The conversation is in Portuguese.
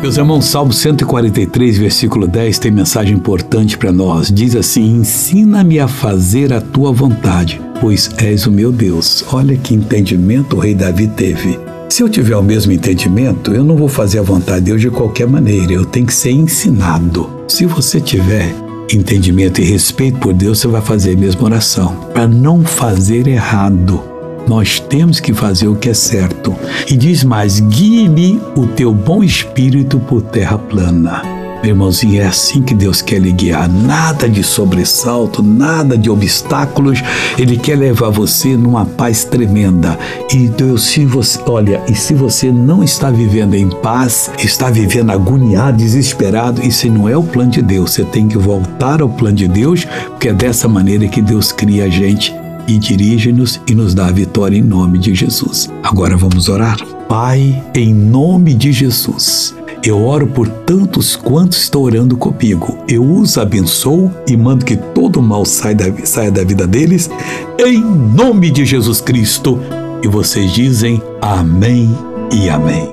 Meus irmãos, Salmo 143, versículo 10 tem mensagem importante para nós. Diz assim: Ensina-me a fazer a tua vontade, pois és o meu Deus. Olha que entendimento o rei Davi teve. Se eu tiver o mesmo entendimento, eu não vou fazer a vontade de Deus de qualquer maneira, eu tenho que ser ensinado. Se você tiver entendimento e respeito por Deus, você vai fazer a mesma oração, para não fazer errado. Nós temos que fazer o que é certo. E diz mais: guie-me o teu bom espírito por terra plana. Meu irmãozinho, é assim que Deus quer lhe guiar. Nada de sobressalto, nada de obstáculos. Ele quer levar você numa paz tremenda. E Deus, se você, olha, e se você não está vivendo em paz, está vivendo agoniado, desesperado, isso não é o plano de Deus. Você tem que voltar ao plano de Deus, porque é dessa maneira que Deus cria a gente e dirige-nos e nos dá a vitória em nome de Jesus. Agora vamos orar. Pai, em nome de Jesus. Eu oro por tantos quantos estão orando comigo. Eu os abençoo e mando que todo mal saia da, saia da vida deles, em nome de Jesus Cristo. E vocês dizem amém e amém.